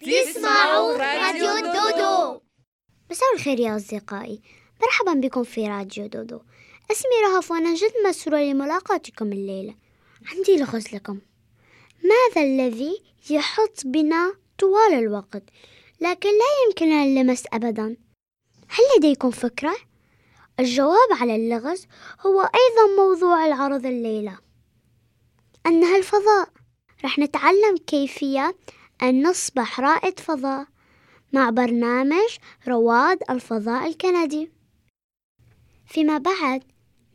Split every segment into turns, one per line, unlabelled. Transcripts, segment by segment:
تسمعوا راديو دودو. مساء الخير يا أصدقائي. مرحبا بكم في راديو دودو. اسمي رهف وأنا جد مسرورة لملاقاتكم الليلة. عندي لغز لكم. ماذا الذي يحط بنا طوال الوقت لكن لا يمكننا اللمس أبدا؟ هل لديكم فكرة؟ الجواب على اللغز هو أيضا موضوع العرض الليلة. أنها الفضاء. رح نتعلم كيفية أن نصبح رائد فضاء مع برنامج رواد الفضاء الكندي. فيما بعد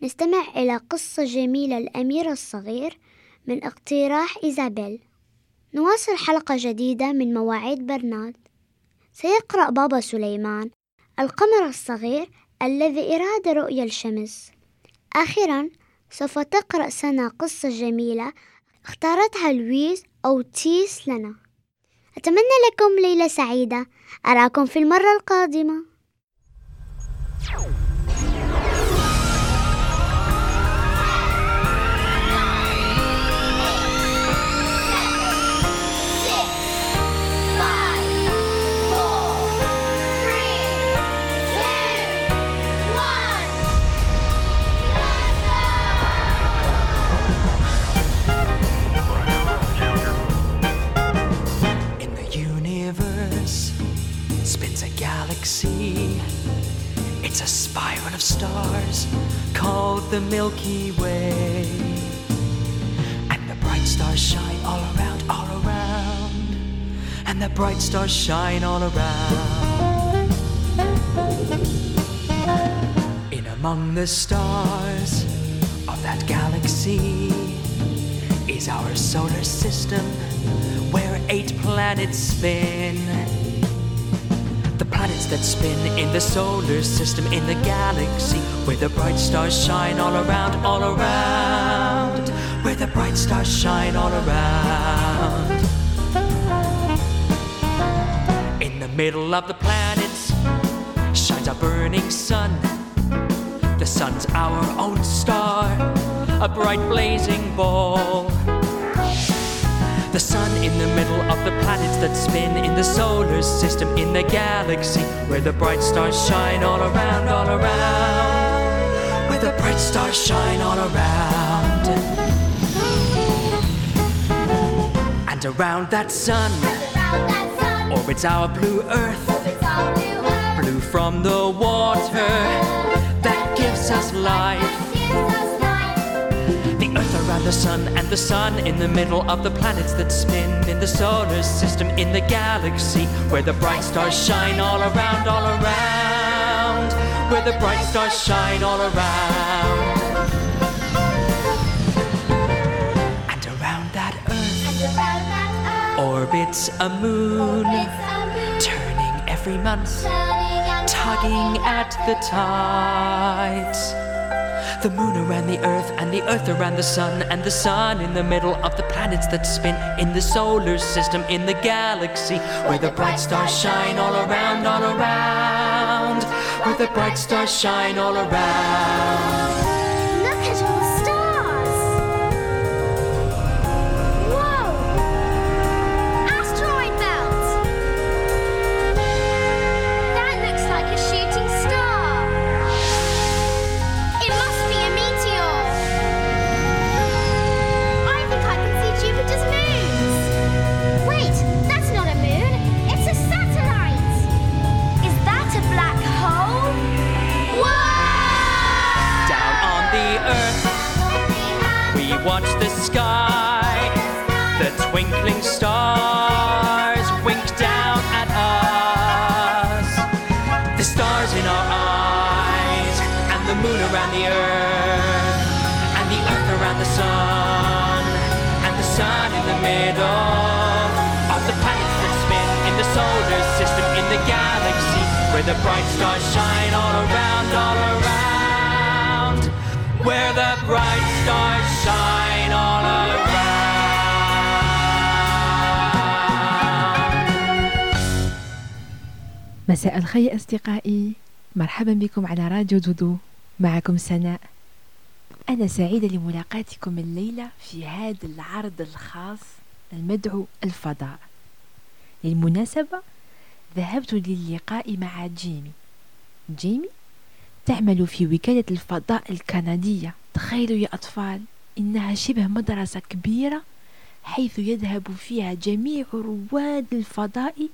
نستمع إلى قصة جميلة الأمير الصغير من اقتراح إيزابيل. نواصل حلقة جديدة من مواعيد برنارد سيقرأ بابا سليمان القمر الصغير الذي أراد رؤية الشمس. آخرا سوف تقرأ سنة قصة جميلة اختارتها لويس أو تيس لنا. أتمنى لكم ليلة سعيدة. أراكم في المرة القادمة.
Galaxy. It's a spiral of stars called the Milky Way. And the bright stars shine all around, all around. And the bright stars shine all around. In among the stars of that galaxy is our solar system where eight planets spin. The planets that spin in the solar system in the galaxy where the bright stars shine all around, all around. Where the bright stars shine all around. In the middle of the planets shines a burning sun. The sun's our own star, a bright blazing ball. The sun in the middle of the planets that spin in the solar system in the galaxy where the bright stars shine all around, all around. Where the bright stars shine all around. And around that sun orbits our blue earth, blue from the water that gives us life. The the sun and the sun in the middle of the planets that spin in the solar system in the galaxy where the bright stars shine all around, all around. Where the bright stars shine all around. And around that earth orbits a moon, turning every month, tugging at the tides. The moon around the earth, and the earth around the sun, and the sun in the middle of the planets that spin in the solar system, in the galaxy, where the bright stars shine all around, all around. Where the bright stars shine all around. Sky. The twinkling stars wink down at us. The stars in our eyes, and the moon around the earth, and the earth around the sun, and the sun in the middle of the planets that spin in the solar system, in the galaxy, where the bright stars shine all around,
مساء الخير أصدقائي. مرحبا بكم على راديو دودو. معكم سناء. أنا سعيدة لملاقاتكم الليلة في هذا العرض الخاص المدعو الفضاء. للمناسبة ذهبت للقاء مع جيمي. جيمي تعمل في وكالة الفضاء الكندية. تخيلوا يا أطفال إنها شبه مدرسة كبيرة حيث يذهب فيها جميع رواد الفضاء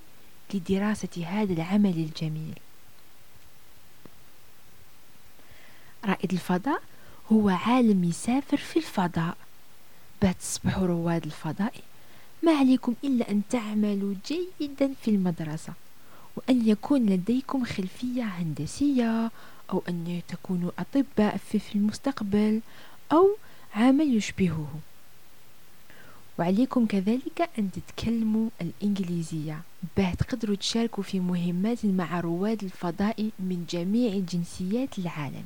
لدراسة هذا العمل الجميل. رائد الفضاء هو عالم يسافر في الفضاء. بعد تصبحوا رواد الفضاء ما عليكم إلا أن تعملوا جيدا في المدرسة وأن يكون لديكم خلفية هندسية أو أن تكونوا أطباء في المستقبل أو عمل يشبهه. وعليكم كذلك أن تتكلموا الإنجليزية. باه تقدروا تشاركوا في مهمات مع رواد الفضاء من جميع جنسيات العالم.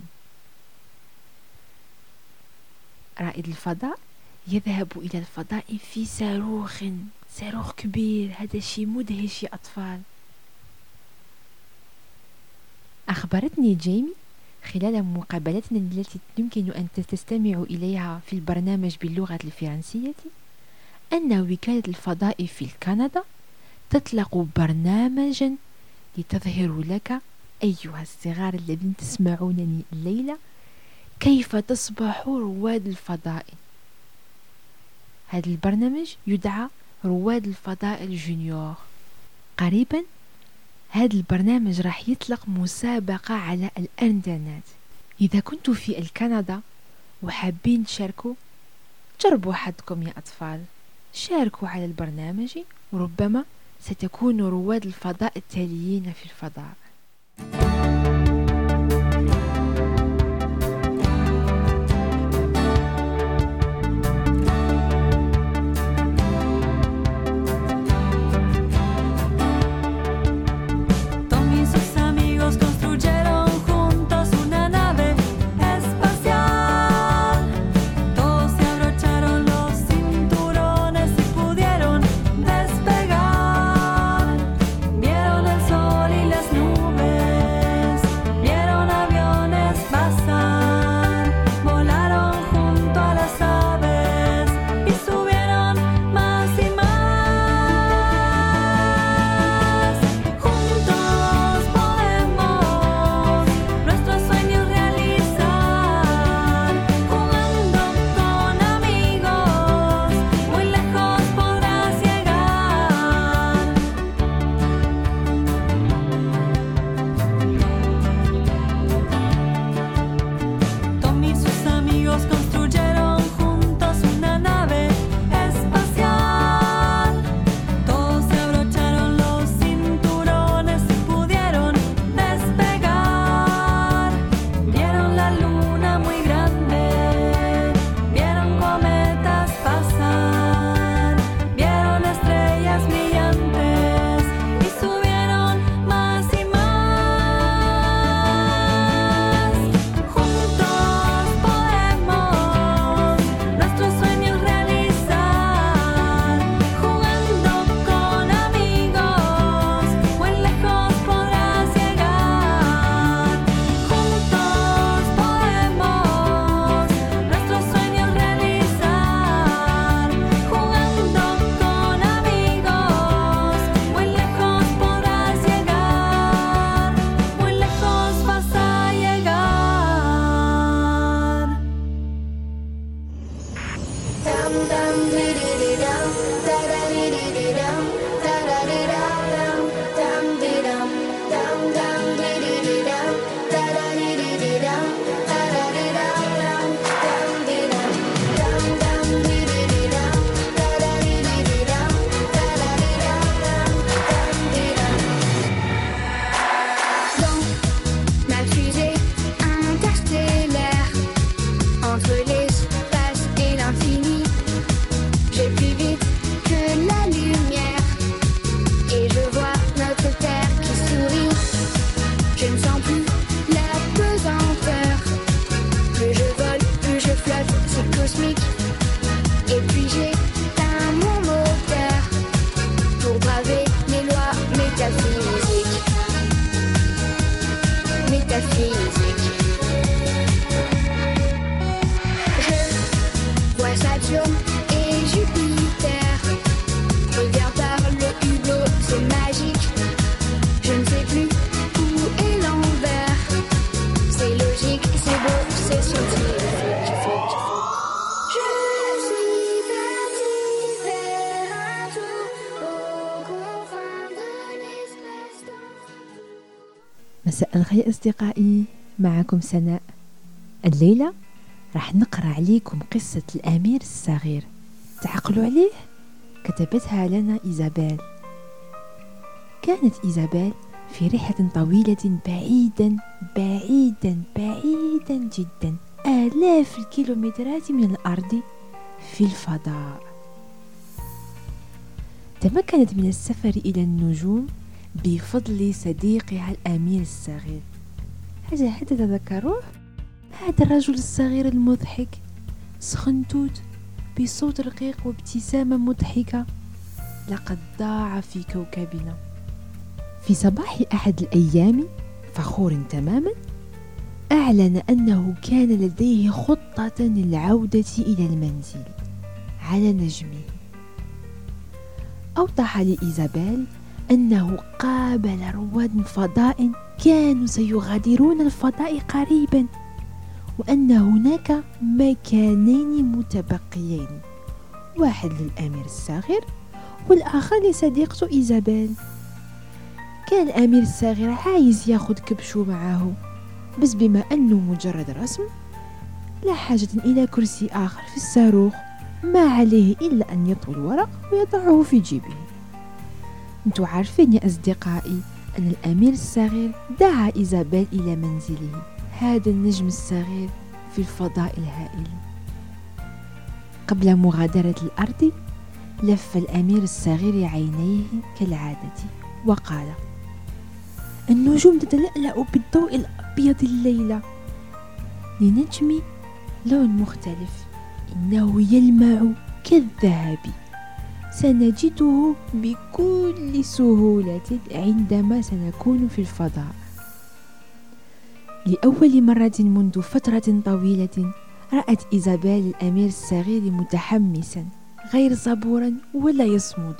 رائد الفضاء يذهب إلى الفضاء في صاروخ صاروخ كبير هذا شيء مدهش يا أطفال. أخبرتني جيمي خلال مقابلتنا التي يمكن أن تستمعوا إليها في البرنامج باللغة الفرنسية أن وكالة الفضاء في كندا تطلق برنامجا لتظهر لك أيها الصغار الذين تسمعونني الليلة كيف تصبح رواد الفضاء. هذا البرنامج يدعى رواد الفضاء الجونيور. قريبا هذا البرنامج راح يطلق مسابقة على الإنترنت. إذا كنتوا في الكندا وحابين تشاركوا جربوا حظكم يا أطفال. شاركوا على البرنامج وربما ستكونوا رواد الفضاء التاليين في الفضاء. معكم سناء. الليلة راح نقرأ عليكم قصة الأمير الصغير. تعقلوا عليه؟ كتبتها لنا إيزابيل. كانت إيزابيل في رحلة طويلة بعيدا بعيدا بعيدا جدا. آلاف الكيلومترات من الأرض في الفضاء. تمكنت من السفر إلى النجوم بفضل صديقها الأمير الصغير. هذا هل تتذكروه؟ هذا الرجل الصغير المضحك سخنتوت بصوت رقيق وابتسامة مضحكة لقد ضاع في كوكبنا في صباح أحد الأيام فخور تماما أعلن أنه كان لديه خطة للعودة إلى المنزل على نجمه أوضح لإيزابيل أنه قابل رواد فضاء كانوا سيغادرون الفضاء قريبا وأن هناك مكانين متبقيين واحد للأمير الصغير والآخر لصديقته إيزابيل. كان الأمير الصغير عايز ياخد كبشو معه بس بما أنه مجرد رسم لا حاجة إلى كرسي آخر في الصاروخ ما عليه إلا أن يطوي الورق ويضعه في جيبه. أنتوا عارفين يا أصدقائي أن الأمير الصغير دعا إيزابيل إلى منزله. هذا النجم الصغير في الفضاء الهائل. قبل مغادرة الأرض لف الأمير الصغير عينيه كالعادة وقال النجوم تتلألأ بالضوء الأبيض الليلة. لنجمي لون مختلف. إنه يلمع كالذهب سنجده بكل سهولة عندما سنكون في الفضاء. لأول مرة منذ فترة طويلة رأت إيزابيل الأمير الصغير متحمسا غير صبورا ولا يصمد.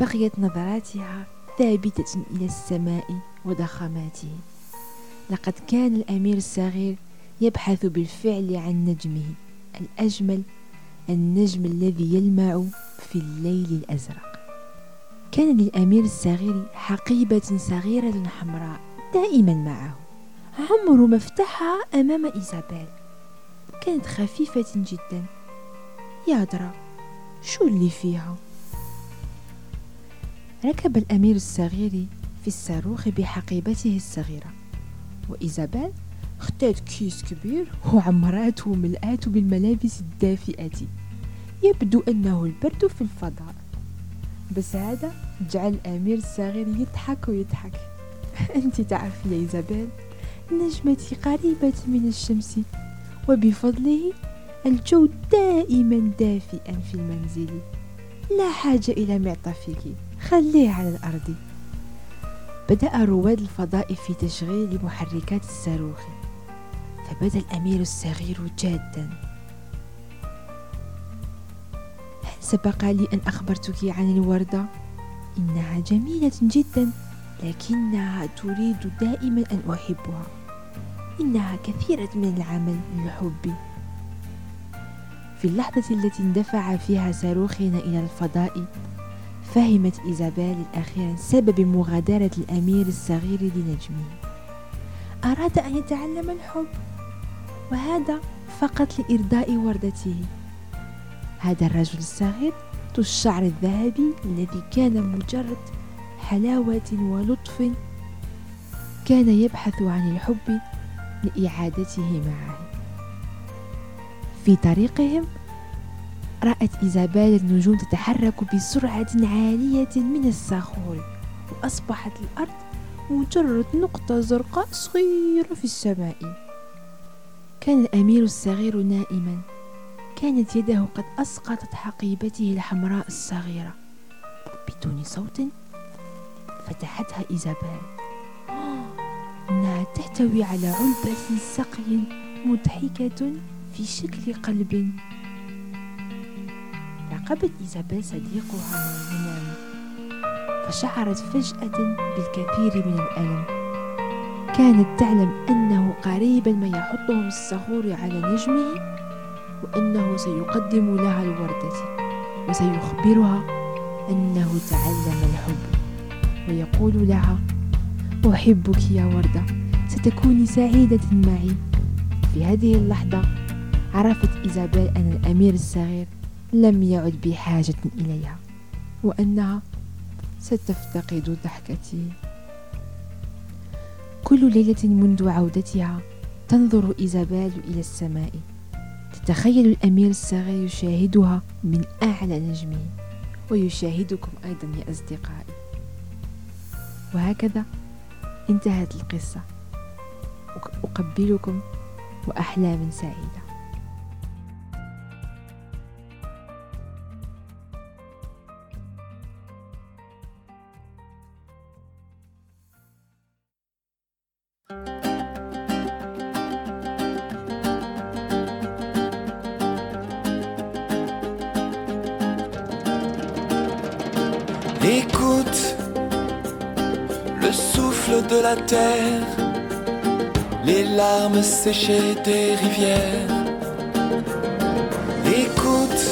بقيت نظراتها ثابتة إلى السماء وضخاماته. لقد كان الأمير الصغير يبحث بالفعل عن نجمه الأجمل النجم الذي يلمع في الليل الأزرق. كان للأمير الصغير حقيبة صغيرة حمراء دائما معه. عمره ما افتحها أمام إيزابيل. كانت خفيفة جدا. يا درا شو اللي فيها؟ ركب الأمير الصغير في الصاروخ بحقيبته الصغيرة. وإيزابيل اختارت كيس كبير وعمراته وملآته بالملابس الدافئة. يبدو أنه البرد في الفضاء. بس هذا جعل الأمير الصغير يضحك ويضحك. أنت تعرفي يا إيزابيل نجمتي قريبة من الشمس وبفضله الجو دائما دافئا في المنزل. لا حاجة إلى معطفك خليه على الأرض. بدأ رواد الفضاء في تشغيل محركات الصاروخ. فبدأ الأمير الصغير جادا. سبق لي أن أخبرتك عن الوردة؟ إنها جميلة جدا لكنها تريد دائما أن أحبها. إنها كثيرة من العمل للحب. في اللحظة التي اندفع فيها صاروخنا إلى الفضاء فهمت إيزابيل أخيرا سبب مغادرة الأمير الصغير لنجمه. أراد أن يتعلم الحب وهذا فقط لإرضاء وردته. هذا الرجل الصغير ذو الشعر الذهبي الذي كان مجرد حلاوة ولطف كان يبحث عن الحب لإعادته معه. في طريقهم رأت إيزابيل النجوم تتحرك بسرعة عالية من الصخور وأصبحت الأرض مجرد نقطة زرقاء صغيرة في السماء. كان الأمير الصغير نائما. كانت يده قد أسقطت حقيبته الحمراء الصغيرة. بدون صوت فتحتها إيزابيل. إنها تحتوي على علبة سقي مضحكة في شكل قلب. راقبت إيزابيل صديقها من المنام فشعرت فجأة بالكثير من الألم. كانت تعلم أنه قريبا ما يحطه الصخور على نجمه. وأنه سيقدم لها الوردة وسيخبرها أنه تعلم الحب ويقول لها أحبك يا وردة ستكوني سعيدة معي. في هذه اللحظة عرفت إيزابيل أن الأمير الصغير لم يعد بحاجة إليها وأنها ستفتقد ضحكتي. كل ليلة منذ عودتها تنظر إيزابيل إلى السماء تتخيل الأمير الصغير يشاهدها من أعلى نجمه ويشاهدكم أيضا يا أصدقائي. وهكذا انتهت القصة. أقبلكم وأحلام سعيدة.
Le souffle de la terre, les larmes séchées des rivières. Écoute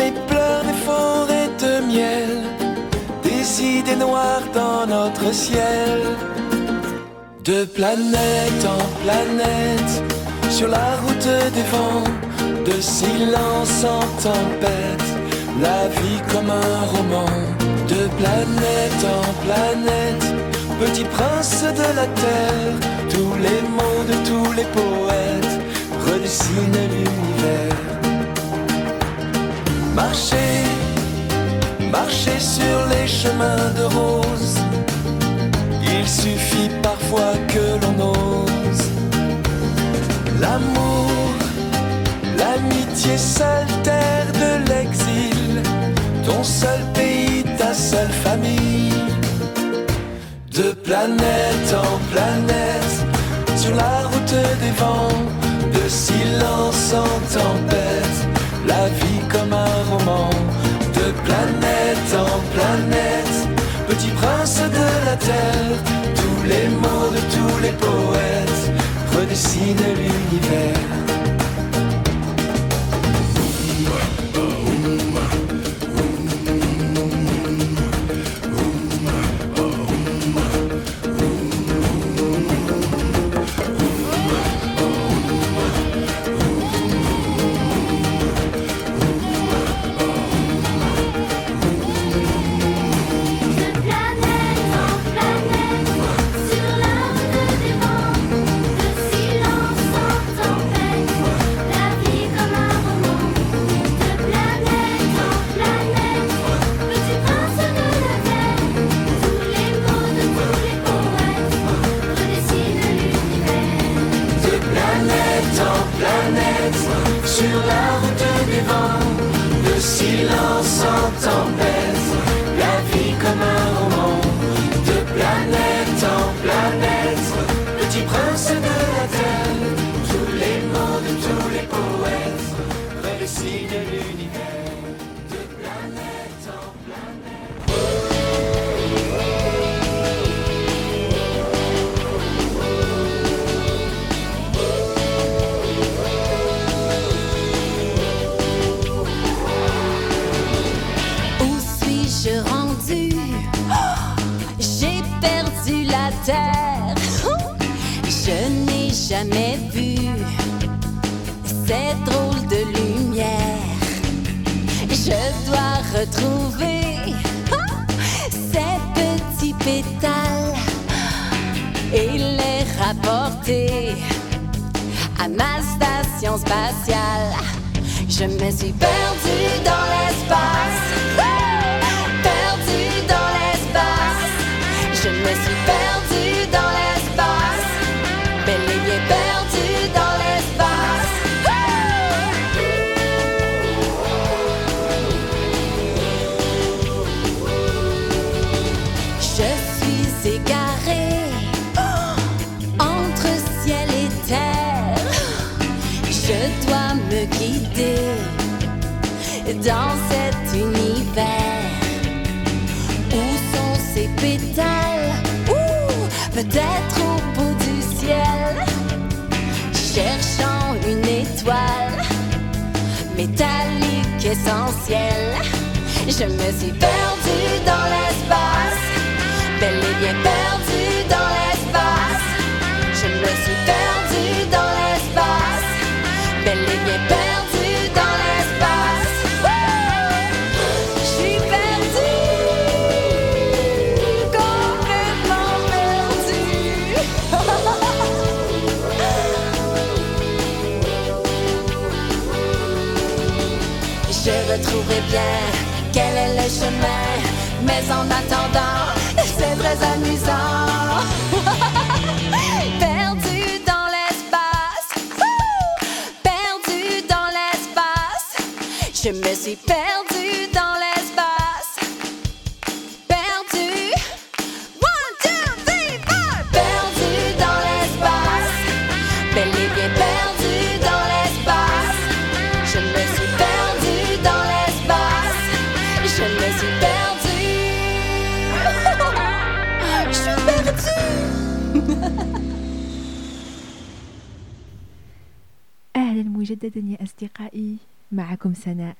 les pleurs des forêts de miel, des idées noires dans notre ciel. De planète en planète, sur la route des vents, de silence en tempête, la vie comme un roman. De planète en planète, petit prince de la terre, tous les mots de tous les poètes redessinent l'univers. Marcher, marcher sur les chemins de rose, il suffit parfois que l'on ose. L'amour, l'amitié seule terre de l'exil, ton seul pays, ta seule famille. De planète en planète, sur la route des vents, de silence en tempête, la vie comme un roman. De planète en planète, petit prince de la terre, tous les mots de tous les poètes redessinent l'univers.
Dans cet univers. Où sont ces pétales? Ou peut-être au bout du ciel, cherchant une étoile métallique essentielle. Je me suis perdue dans l'espace, bel et bien perdue bien quel est le chemin, mais en attendant, c'est très amusant. Perdu dans l'espace, perdu dans l'espace, je me suis perdu
مجددا يا أصدقائي معكم سناء.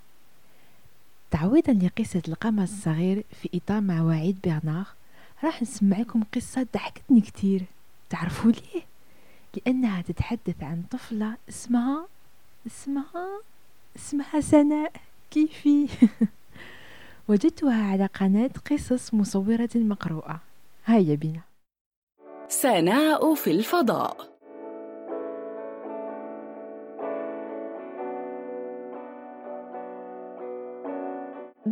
تعويضا لقصة القمر الصغير في إطار مواعيد برنار راح نسمعكم قصة ضحكتني كتير. تعرفوا ليه؟ لأنها تتحدث عن طفلة اسمها اسمها اسمها سناء. كيفي؟ وجدتها على قناة قصص مصورة مقروءة. هيا بنا.
سناء في الفضاء.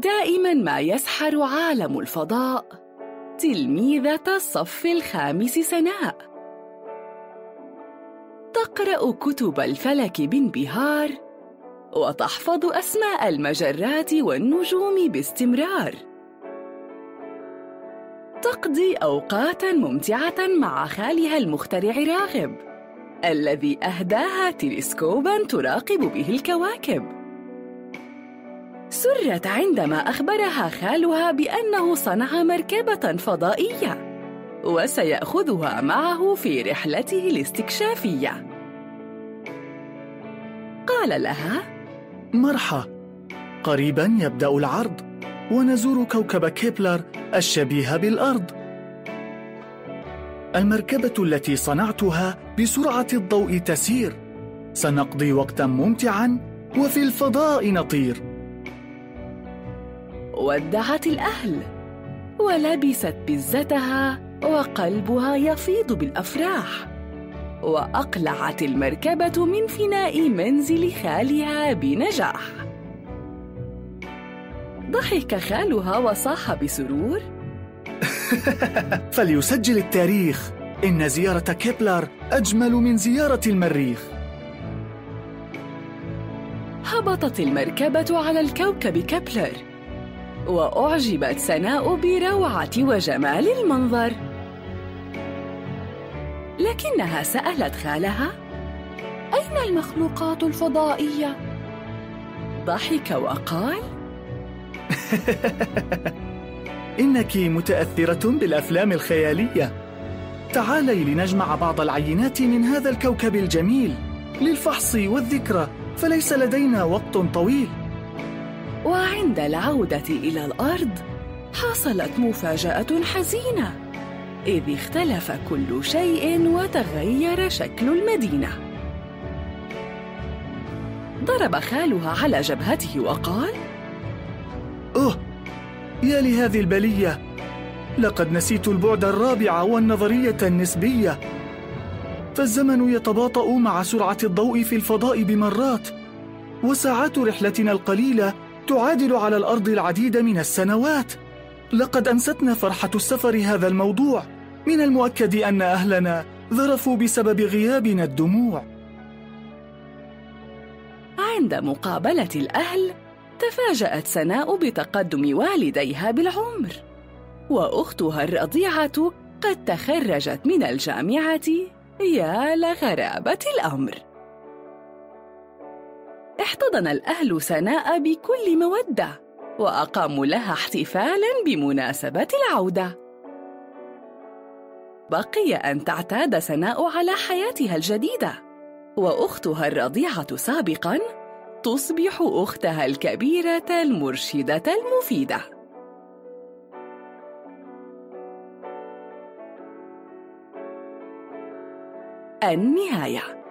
دائما ما يسحر عالم الفضاء تلميذة الصف الخامس سناء. تقرأ كتب الفلك بانبهار وتحفظ أسماء المجرات والنجوم باستمرار. تقضي أوقاتا ممتعة مع خالها المخترع راغب الذي أهداها تلسكوبا تراقب به الكواكب. سرت عندما أخبرها خالها بأنه صنع مركبة فضائية وسيأخذها معه في رحلته الاستكشافية. قال لها
مرحى قريبا يبدأ العرض ونزور كوكب كيبلر الشبيه بالأرض. المركبة التي صنعتها بسرعة الضوء تسير. سنقضي وقتا ممتعا وفي الفضاء نطير.
ودعت الأهل ولبست بزتها وقلبها يفيض بالأفراح وأقلعت المركبة من فناء منزل خالها بنجاح. ضحك خالها وصاح بسرور.
فليسجل التاريخ. إن زيارة كيبلر أجمل من زيارة المريخ.
هبطت المركبة على الكوكب كبلر وأعجبت سناء بروعة وجمال المنظر. لكنها سألت خالها أين المخلوقات الفضائية؟ ضحك وقال
إنك متأثرة بالأفلام الخيالية. تعالي لنجمع بعض العينات من هذا الكوكب الجميل للفحص والذكرى فليس لدينا وقت طويل.
وعند العودة إلى الأرض حصلت مفاجأة حزينة إذ اختلف كل شيء وتغير شكل المدينة. ضرب خالها على جبهته وقال
أوه يا لهذه البلية. لقد نسيت البعد الرابع والنظرية النسبية. فالزمن يتباطأ مع سرعة الضوء في الفضاء بمرات وساعات رحلتنا القليلة تعادل على الأرض العديد من السنوات. لقد أنستنا فرحة السفر هذا الموضوع. من المؤكد أن أهلنا ذرفوا بسبب غيابنا الدموع.
عند مقابلة الأهل تفاجأت سناء بتقدم والديها بالعمر. وأختها الرضيعة قد تخرجت من الجامعة. يا لغرابة الأمر. حضن الأهل سناء بكل مودة وأقاموا لها احتفالاً بمناسبة العودة. بقي أن تعتاد سناء على حياتها الجديدة وأختها الرضيعة سابقاً تصبح أختها الكبيرة المرشدة المفيدة.
النهاية.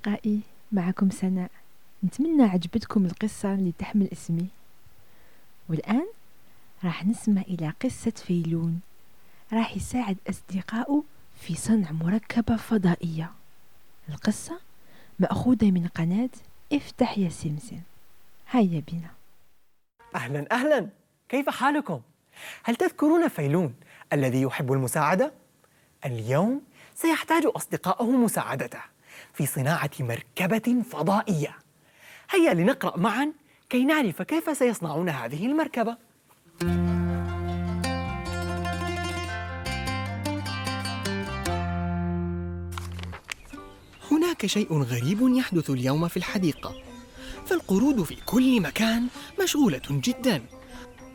أصدقائي معكم سناء.
نتمنى عجبتكم القصة اللي تحمل اسمي. والآن راح نسمع إلى قصة فيلون. راح يساعد أصدقائه في صنع مركبة فضائية. القصة مأخوذة من قناة افتح يا سمسم. هيا بنا.
أهلا أهلا. كيف حالكم؟ هل تذكرون فيلون الذي يحب المساعدة؟ اليوم سيحتاج أصدقائه مساعدته. في صناعة مركبة فضائية. هيا لنقرأ معا كي نعرف كيف سيصنعون هذه المركبة. هناك شيء غريب يحدث اليوم في الحديقة. فالقرود في كل مكان مشغولة جدا.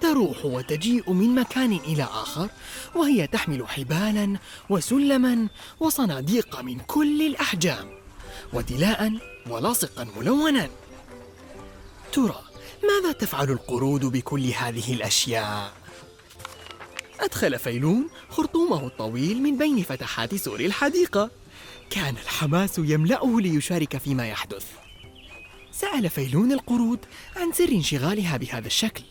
تروح وتجيء من مكان إلى آخر وهي تحمل حبالا وسلما وصناديق من كل الأحجام ودلاء ولاصقا ملونا. ترى ماذا تفعل القرود بكل هذه الأشياء؟ أدخل فيلون خرطومه الطويل من بين فتحات سور الحديقة. كان الحماس يملأه ليشارك فيما يحدث. سأل فيلون القرود عن سر انشغالها بهذا الشكل.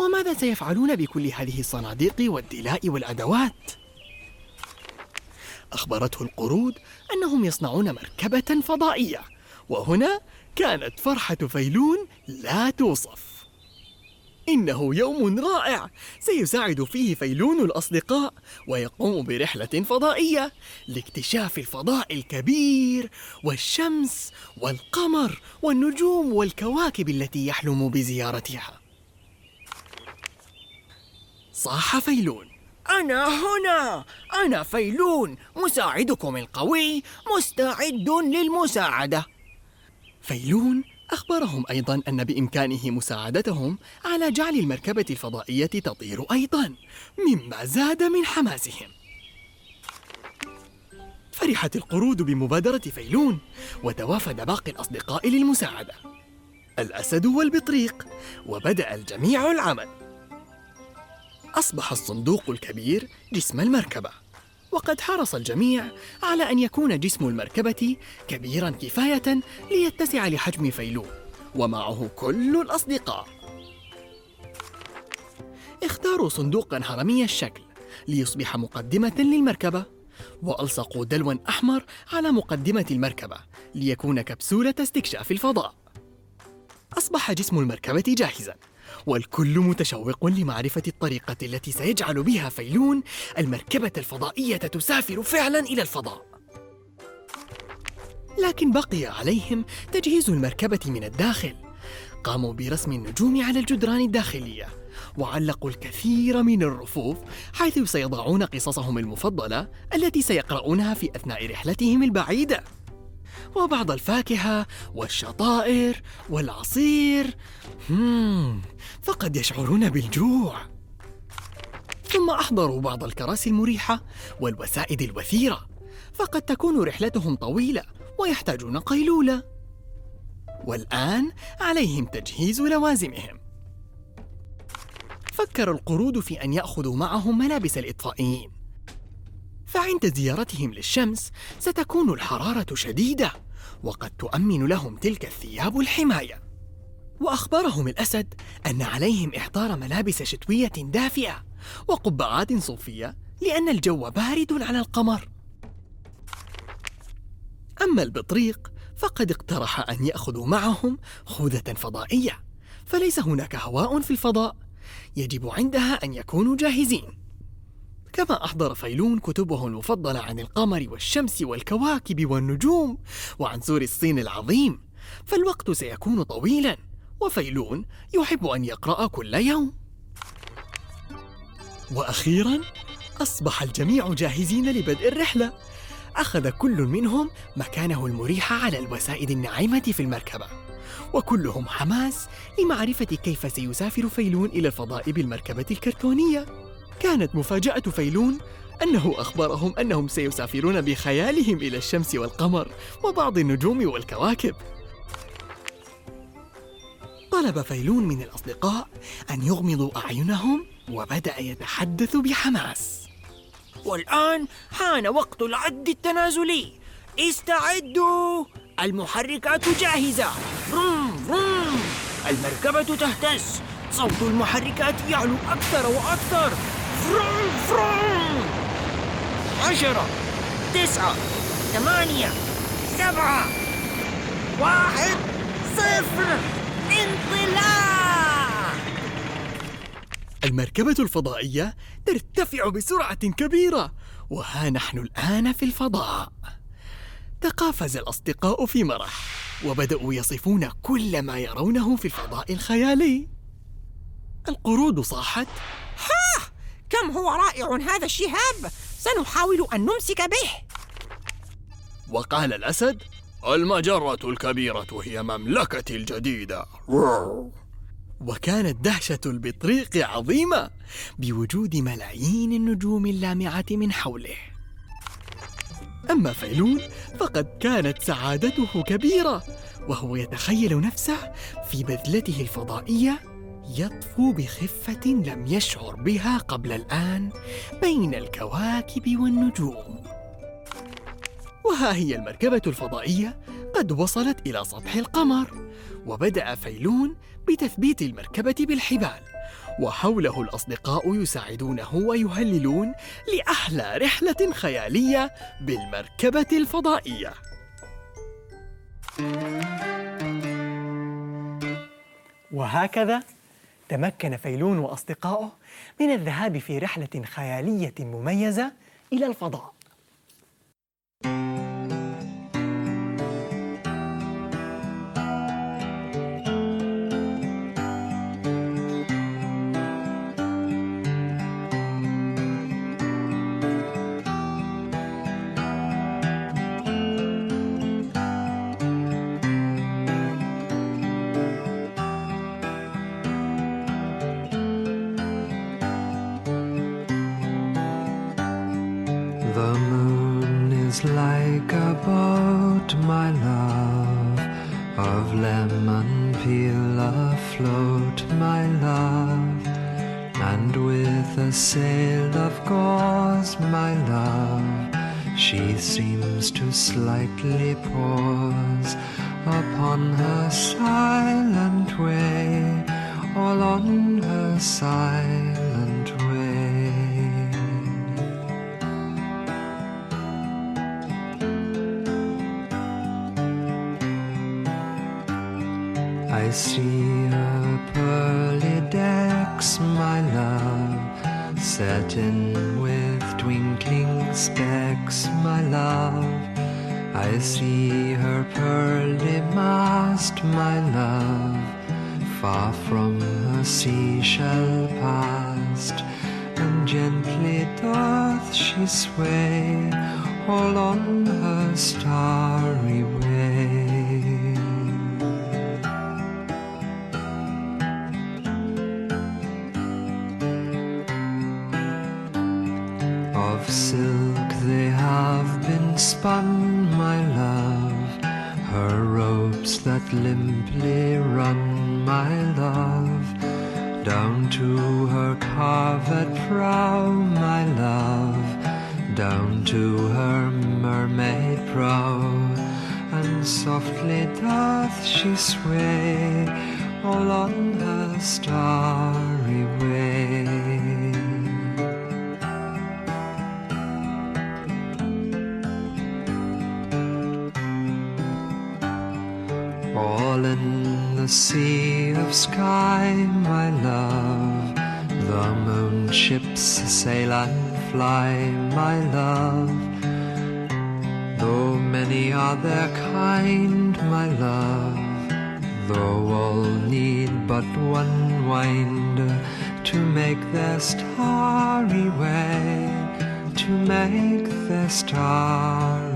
وماذا سيفعلون بكل هذه الصناديق والدلاء والأدوات؟ أخبرته القرود أنهم يصنعون مركبة فضائية وهنا كانت فرحة فيلون لا توصف. إنه يوم رائع! سيساعد فيه فيلون الأصدقاء ويقوم برحلة فضائية لاكتشاف الفضاء الكبير والشمس والقمر والنجوم والكواكب التي يحلم بزيارتها. صاح فيلون.
أنا هنا! أنا فيلون! مساعدكم القوي! مستعد للمساعدة!
فيلون أخبرهم أيضا أن بإمكانه مساعدتهم على جعل المركبة الفضائية تطير أيضا مما زاد من حماسهم. فرحت القرود بمبادرة فيلون وتوافد باقي الأصدقاء للمساعدة. الأسد والبطريق وبدأ الجميع العمل. أصبح الصندوق الكبير جسم المركبة وقد حرص الجميع على أن يكون جسم المركبة كبيرا كفاية ليتسع لحجم فيلون ومعه كل الأصدقاء. اختاروا صندوقا هرمي الشكل ليصبح مقدمة للمركبة وألصقوا دلوا أحمر على مقدمة المركبة ليكون كبسولة استكشاف الفضاء. أصبح جسم المركبة جاهزاً والكل متشوق لمعرفة الطريقة التي سيجعل بها فيلون المركبة الفضائية تسافر فعلا إلى الفضاء. لكن بقي عليهم تجهيز المركبة من الداخل. قاموا برسم النجوم على الجدران الداخلية، وعلقوا الكثير من الرفوف حيث سيضعون قصصهم المفضلة التي سيقرؤونها في أثناء رحلتهم البعيدة. وبعض الفاكهة والشطائر والعصير. فقد يشعرون بالجوع. ثم أحضروا بعض الكراسي المريحة والوسائد الوثيرة. فقد تكون رحلتهم طويلة ويحتاجون قيلولة. والآن عليهم تجهيز لوازمهم. فكر القرود في أن يأخذوا معهم ملابس الإطفائيين. فعند زيارتهم للشمس ستكون الحرارة شديدة وقد تؤمن لهم تلك الثياب الحماية. وأخبرهم الأسد أن عليهم إحضار ملابس شتوية دافئة وقبعات صوفية لأن الجو بارد على القمر. أما البطريق فقد اقترح أن يأخذوا معهم خوذة فضائية فليس هناك هواء في الفضاء يجب عندها أن يكونوا جاهزين. كما أحضر فيلون كتبه المفضلة عن القمر والشمس والكواكب والنجوم وعن سور الصين العظيم فالوقت سيكون طويلا وفيلون يحب أن يقرأ كل يوم. وأخيرا أصبح الجميع جاهزين لبدء الرحلة. أخذ كل منهم مكانه المريح على الوسائد الناعمة في المركبة وكلهم حماس لمعرفة كيف سيسافر فيلون إلى الفضاء بالمركبة الكرتونية. كانت مفاجأة فيلون أنه أخبرهم أنهم سيسافرون بخيالهم إلى الشمس والقمر وبعض النجوم والكواكب. طلب فيلون من الأصدقاء أن يغمضوا أعينهم وبدأ يتحدث بحماس.
والآن حان وقت العد التنازلي. استعدوا! المحركات جاهزة. بروم المركبة تهتز. صوت المحركات يعلو أكثر وأكثر. فروم فروم عشرة تسعة ثمانية سبعة. واحد صفر. انطلاق!
المركبة الفضائية ترتفع بسرعة كبيرة وها نحن الآن في الفضاء. تقافز الأصدقاء في مرح وبدأوا يصفون كل ما يرونه في الفضاء الخيالي. القرود صاحت
كم هو رائع هذا الشهاب؟ سنحاول أن نمسك به.
وقال الأسد المجرة الكبيرة هي مملكتي الجديدة. وكانت دهشة البطريق عظيمة بوجود ملايين النجوم اللامعة من حوله. أما فيلون فقد كانت سعادته كبيرة وهو يتخيل نفسه في بذلته الفضائية يطفو بخفة لم يشعر بها قبل الآن بين الكواكب والنجوم. وها هي المركبة الفضائية؟ قد وصلت إلى سطح القمر وبدأ فيلون بتثبيت المركبة بالحبال وحوله الأصدقاء يساعدونه ويهللون لأحلى رحلة خيالية بالمركبة الفضائية.
وهكذا تمكن فيلون وأصدقائه من الذهاب في رحلة خيالية مميزة إلى الفضاء.
The moon is like a boat, my love, of lemon peel afloat, my love, and with a sail of gauze, my love, she seems to slightly pause upon her silent way, all on her silent limply run, my love, down to her carved prow, my love, down to her mermaid prow, and softly doth she sway, all on her starry way. Sea of sky, my love. The moon ships sail and fly, my love. Though many are their kind, my love. Though all need but one wind to make their starry way, to make their starry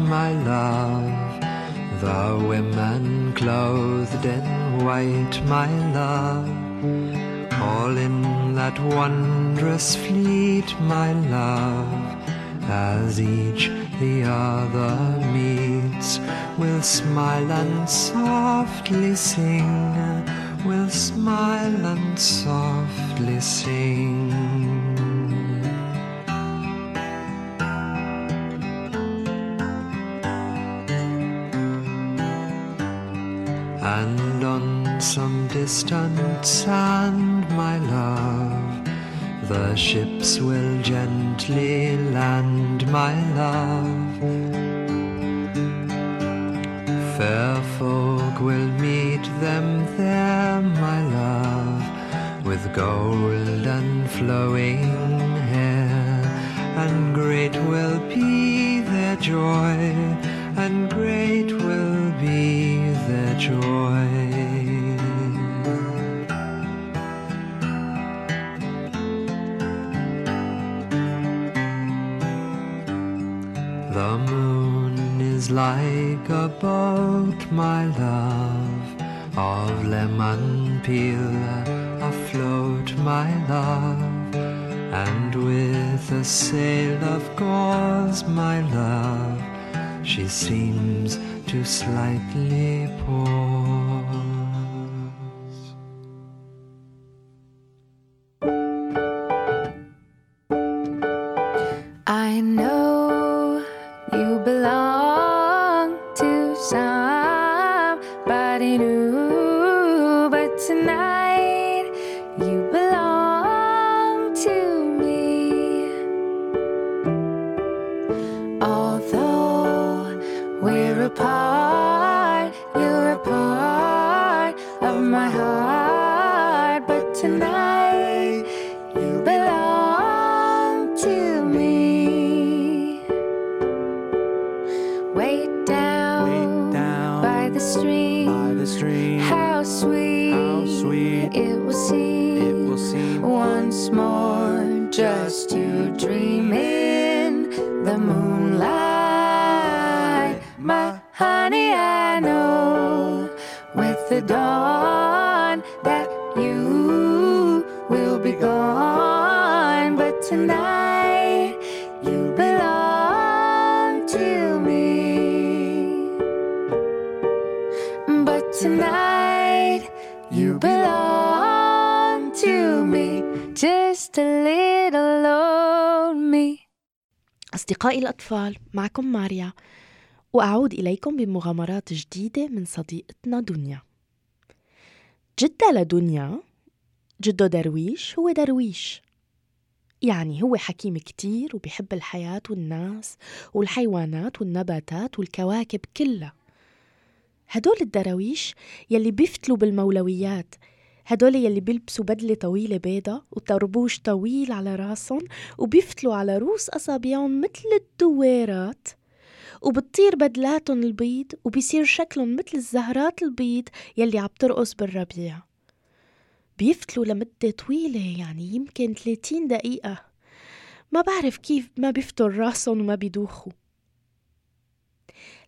my love. The women clothed in white, my love. All in that wondrous fleet, my love. As each the other meets, will smile and softly sing, will smile and softly sing. Distant sand, my love, the ships will gently land, my love. Fair folk will meet them there, my love, with gold and flowing hair, and great will be their joy, and great my love, of lemon peel afloat, my love, and with a sail of gauze, my love, she seems to slightly pause.
Apart,
أصدقائي الأطفال معكم ماريا. وأعود إليكم بمغامرات جديدة من صديقتنا دنيا. جدة لدنيا جدة درويش هو درويش. يعني هو حكيم كتير وبيحب الحياة والناس والحيوانات والنباتات والكواكب كلها. هدول الدراويش يلي بيفتلوا بالمولويات هدول يلي بيلبسوا بدلة طويلة بيضة وطربوش طويل على راسهم وبيفتلوا على روس أصابعهم مثل الدويرات. وبتطير بدلاتهم البيض وبيصير شكلهم مثل الزهرات البيض يلي عم ترقص بالربيع. بيفتلوا لمدة طويلة يعني يمكن 30 دقيقة. ما بعرف كيف ما بيفتل راسهم وما بيدوخوا.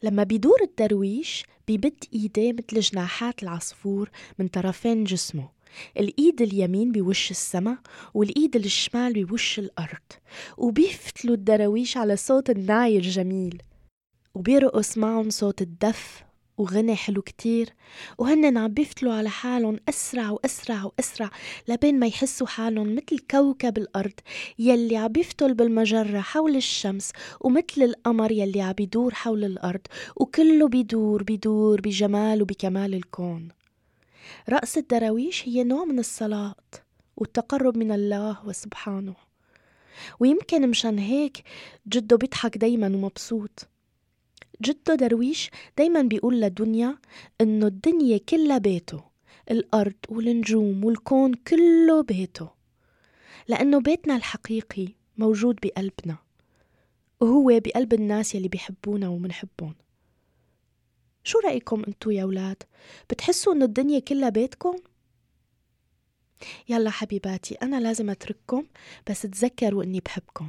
لما بيدور الدرويش بيبد إيديه مثل جناحات العصفور من طرفين جسمه. الإيد اليمين بوش السما والإيد الشمال بوش الأرض وبيفتلوا الدراويش على صوت الناي الجميل وبيرقص معهم صوت الدف وغني حلو كتير. وهن عم بيفتلوا على حالهم أسرع وأسرع وأسرع لبين ما يحسوا حالهم مثل كوكب الأرض يلي عم بيفتل بالمجرة حول الشمس ومثل القمر يلي عم بيدور حول الأرض وكله بيدور بيدور بجمال وبكمال الكون. رقص الدراويش هي نوع من الصلاة والتقرب من الله وسبحانه. ويمكن مشان هيك جده بيضحك دايما ومبسوط. جده درويش دايما بيقول لدنيا إنه الدنيا كلها بيته الأرض والنجوم والكون كله بيته لأنه بيتنا الحقيقي موجود بقلبنا وهو بقلب الناس يلي بيحبونا ومنحبون شو رأيكم انتو يا ولاد؟ بتحسوا إنه الدنيا كلها بيتكم؟ يلا حبيباتي أنا لازم أترككم بس تذكروا إني بحبكم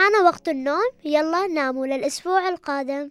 حان وقت النوم يلا ناموا للأسبوع القادم.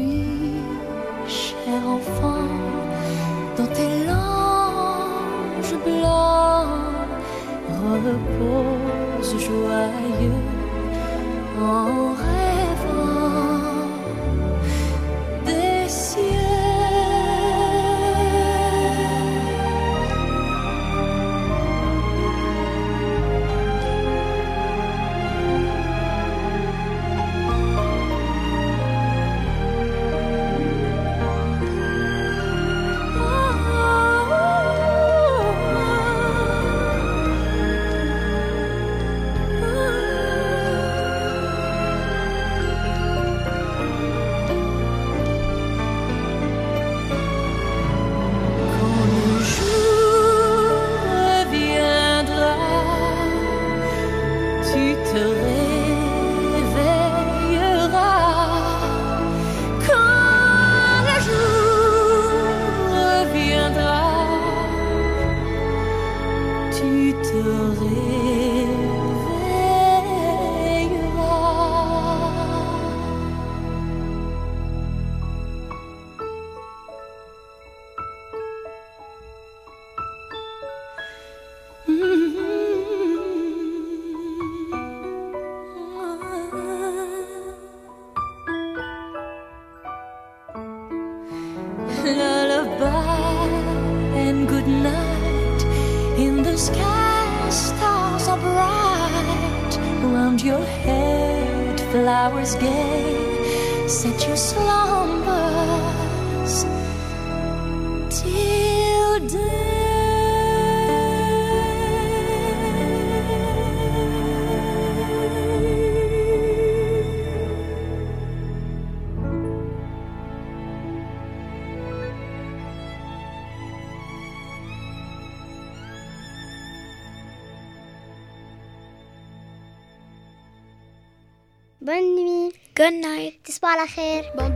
coraje.